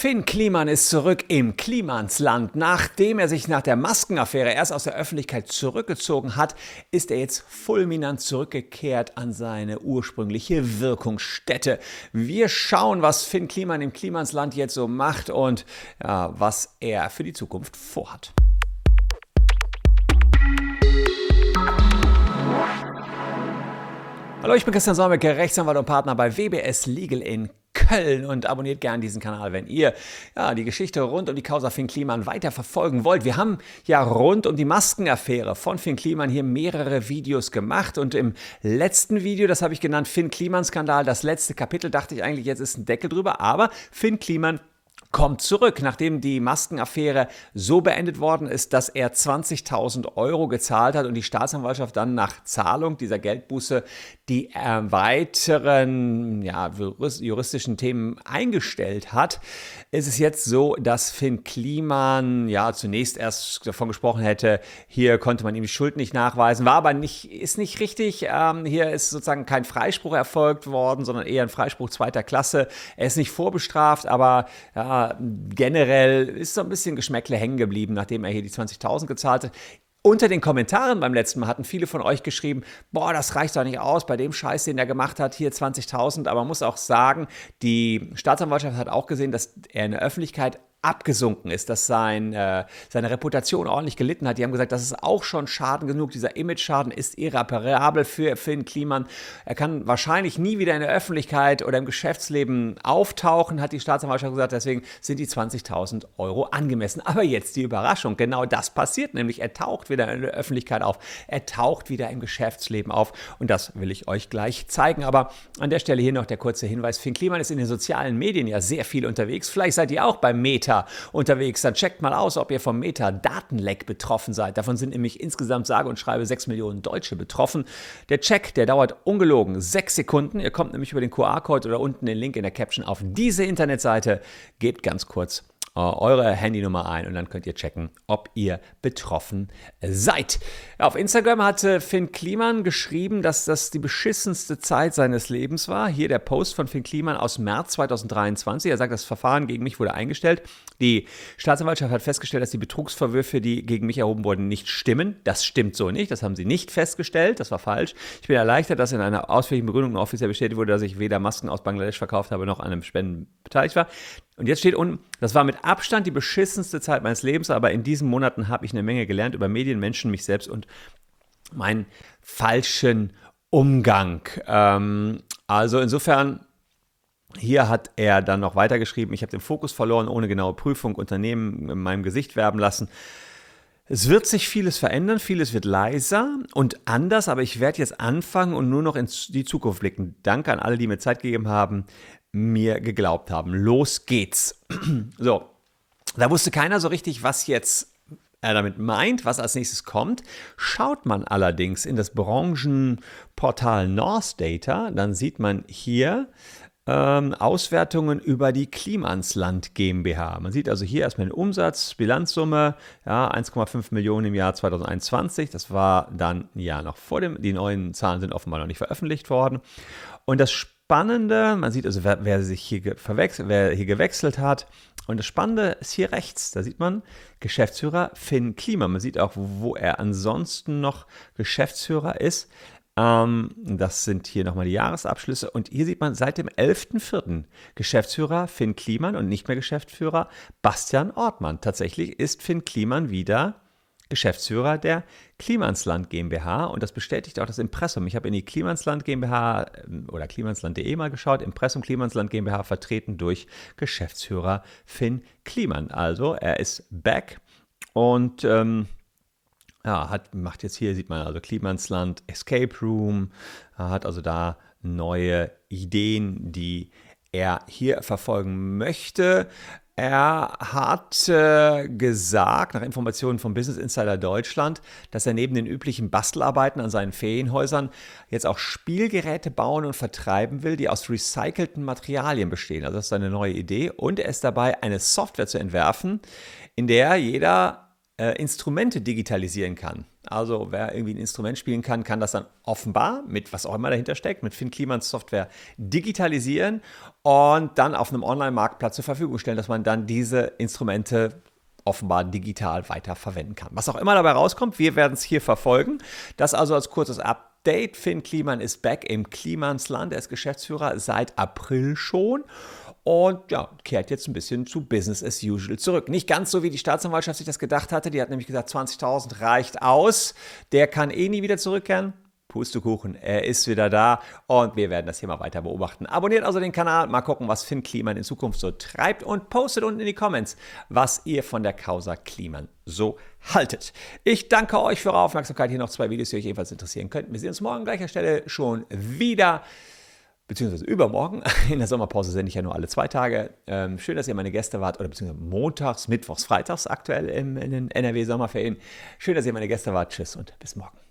Finn Kliman ist zurück im Klimansland. Nachdem er sich nach der Maskenaffäre erst aus der Öffentlichkeit zurückgezogen hat, ist er jetzt fulminant zurückgekehrt an seine ursprüngliche Wirkungsstätte. Wir schauen, was Finn Kliman im Klimansland jetzt so macht und ja, was er für die Zukunft vorhat. Hallo, ich bin Christian Solmecke, Rechtsanwalt und Partner bei WBS Legal in Köln und abonniert gerne diesen Kanal, wenn ihr ja, die Geschichte rund um die Causa Finn Kliman weiter verfolgen wollt. Wir haben ja rund um die Maskenaffäre von Finn Kliman hier mehrere Videos gemacht und im letzten Video, das habe ich genannt, Finn Kliman Skandal, das letzte Kapitel, dachte ich eigentlich, jetzt ist ein Deckel drüber, aber Finn Kliman kommt zurück, nachdem die Maskenaffäre so beendet worden ist, dass er 20.000 Euro gezahlt hat und die Staatsanwaltschaft dann nach Zahlung dieser Geldbuße die äh, weiteren ja, juristischen Themen eingestellt hat, ist es jetzt so, dass Finn Kliman ja zunächst erst davon gesprochen hätte, hier konnte man ihm die Schuld nicht nachweisen, war aber nicht, ist nicht richtig. Ähm, hier ist sozusagen kein Freispruch erfolgt worden, sondern eher ein Freispruch zweiter Klasse. Er ist nicht vorbestraft, aber ja, generell ist so ein bisschen Geschmäckle hängen geblieben, nachdem er hier die 20.000 gezahlt hat. Unter den Kommentaren beim letzten Mal hatten viele von euch geschrieben, boah, das reicht doch nicht aus bei dem Scheiß, den er gemacht hat, hier 20.000. Aber man muss auch sagen, die Staatsanwaltschaft hat auch gesehen, dass er in der Öffentlichkeit abgesunken ist, dass sein, äh, seine Reputation ordentlich gelitten hat. Die haben gesagt, das ist auch schon Schaden genug. Dieser Image-Schaden ist irreparabel für Finn Kliman. Er kann wahrscheinlich nie wieder in der Öffentlichkeit oder im Geschäftsleben auftauchen, hat die Staatsanwaltschaft gesagt. Deswegen sind die 20.000 Euro angemessen. Aber jetzt die Überraschung. Genau das passiert nämlich. Er taucht wieder in der Öffentlichkeit auf. Er taucht wieder im Geschäftsleben auf. Und das will ich euch gleich zeigen. Aber an der Stelle hier noch der kurze Hinweis. Finn Kliman ist in den sozialen Medien ja sehr viel unterwegs. Vielleicht seid ihr auch beim Meta Unterwegs, dann checkt mal aus, ob ihr vom Meta-Datenleck betroffen seid. Davon sind nämlich insgesamt sage und schreibe 6 Millionen Deutsche betroffen. Der Check, der dauert ungelogen 6 Sekunden. Ihr kommt nämlich über den QR-Code oder unten den Link in der Caption auf diese Internetseite. Gebt ganz kurz eure Handynummer ein und dann könnt ihr checken, ob ihr betroffen seid. Auf Instagram hatte Finn Kliman geschrieben, dass das die beschissenste Zeit seines Lebens war. Hier der Post von Finn Kliman aus März 2023. Er sagt, das Verfahren gegen mich wurde eingestellt. Die Staatsanwaltschaft hat festgestellt, dass die Betrugsvorwürfe, die gegen mich erhoben wurden, nicht stimmen. Das stimmt so nicht. Das haben sie nicht festgestellt. Das war falsch. Ich bin erleichtert, dass in einer ausführlichen Begründung offiziell bestätigt wurde, dass ich weder Masken aus Bangladesch verkauft habe noch an einem Spenden beteiligt war. Und jetzt steht unten, das war mit Abstand die beschissenste Zeit meines Lebens, aber in diesen Monaten habe ich eine Menge gelernt über Medien, Menschen, mich selbst und meinen falschen Umgang. Ähm, also insofern hier hat er dann noch weitergeschrieben, ich habe den Fokus verloren, ohne genaue Prüfung, Unternehmen in meinem Gesicht werben lassen. Es wird sich vieles verändern, vieles wird leiser und anders, aber ich werde jetzt anfangen und nur noch in die Zukunft blicken. Danke an alle, die mir Zeit gegeben haben, mir geglaubt haben. Los geht's. So, da wusste keiner so richtig, was jetzt er damit meint, was als nächstes kommt. Schaut man allerdings in das Branchenportal North Data, dann sieht man hier ähm, Auswertungen über die Klimansland GmbH. Man sieht also hier erstmal den Umsatz, Bilanzsumme, ja, 1,5 Millionen im Jahr 2021. Das war dann ja noch vor dem, die neuen Zahlen sind offenbar noch nicht veröffentlicht worden. Und das Spannende, man sieht also, wer, wer sich hier, verwechselt, wer hier gewechselt hat. Und das Spannende ist hier rechts. Da sieht man Geschäftsführer Finn Klima. Man sieht auch, wo er ansonsten noch Geschäftsführer ist. Ähm, das sind hier nochmal die Jahresabschlüsse. Und hier sieht man seit dem 11.04. Geschäftsführer Finn Kliman und nicht mehr Geschäftsführer Bastian Ortmann. Tatsächlich ist Finn Kliman wieder Geschäftsführer der Klimansland GmbH und das bestätigt auch das Impressum. Ich habe in die Klimansland GmbH ähm, oder klimansland.de mal geschaut. Impressum Klimansland GmbH vertreten durch Geschäftsführer Finn Kliman. Also er ist back und ähm, ja, hat, macht jetzt hier, sieht man also Klimansland Escape Room, hat also da neue Ideen, die er hier verfolgen möchte. Er hat äh, gesagt, nach Informationen vom Business Insider Deutschland, dass er neben den üblichen Bastelarbeiten an seinen Ferienhäusern jetzt auch Spielgeräte bauen und vertreiben will, die aus recycelten Materialien bestehen. Also das ist seine neue Idee. Und er ist dabei, eine Software zu entwerfen, in der jeder äh, Instrumente digitalisieren kann. Also wer irgendwie ein Instrument spielen kann, kann das dann offenbar mit was auch immer dahinter steckt, mit Finn Klimans Software digitalisieren und dann auf einem Online-Marktplatz zur Verfügung stellen, dass man dann diese Instrumente offenbar digital weiter verwenden kann. Was auch immer dabei rauskommt, wir werden es hier verfolgen. Das also als kurzes Update. Finn Kliman ist back im Klimansland. Er ist Geschäftsführer seit April schon und ja, kehrt jetzt ein bisschen zu Business as usual zurück. Nicht ganz so, wie die Staatsanwaltschaft sich das gedacht hatte. Die hat nämlich gesagt, 20.000 reicht aus. Der kann eh nie wieder zurückkehren. Pustekuchen, er ist wieder da und wir werden das hier mal weiter beobachten. Abonniert also den Kanal, mal gucken, was Finn Kliman in Zukunft so treibt und postet unten in die Comments, was ihr von der Causa Kliman so haltet. Ich danke euch für eure Aufmerksamkeit. Hier noch zwei Videos, die euch ebenfalls interessieren könnten. Wir sehen uns morgen an gleicher Stelle schon wieder beziehungsweise übermorgen. In der Sommerpause sende ich ja nur alle zwei Tage. Ähm, schön, dass ihr meine Gäste wart, oder beziehungsweise montags, mittwochs, freitags aktuell im, in den NRW-Sommerferien. Schön, dass ihr meine Gäste wart. Tschüss und bis morgen.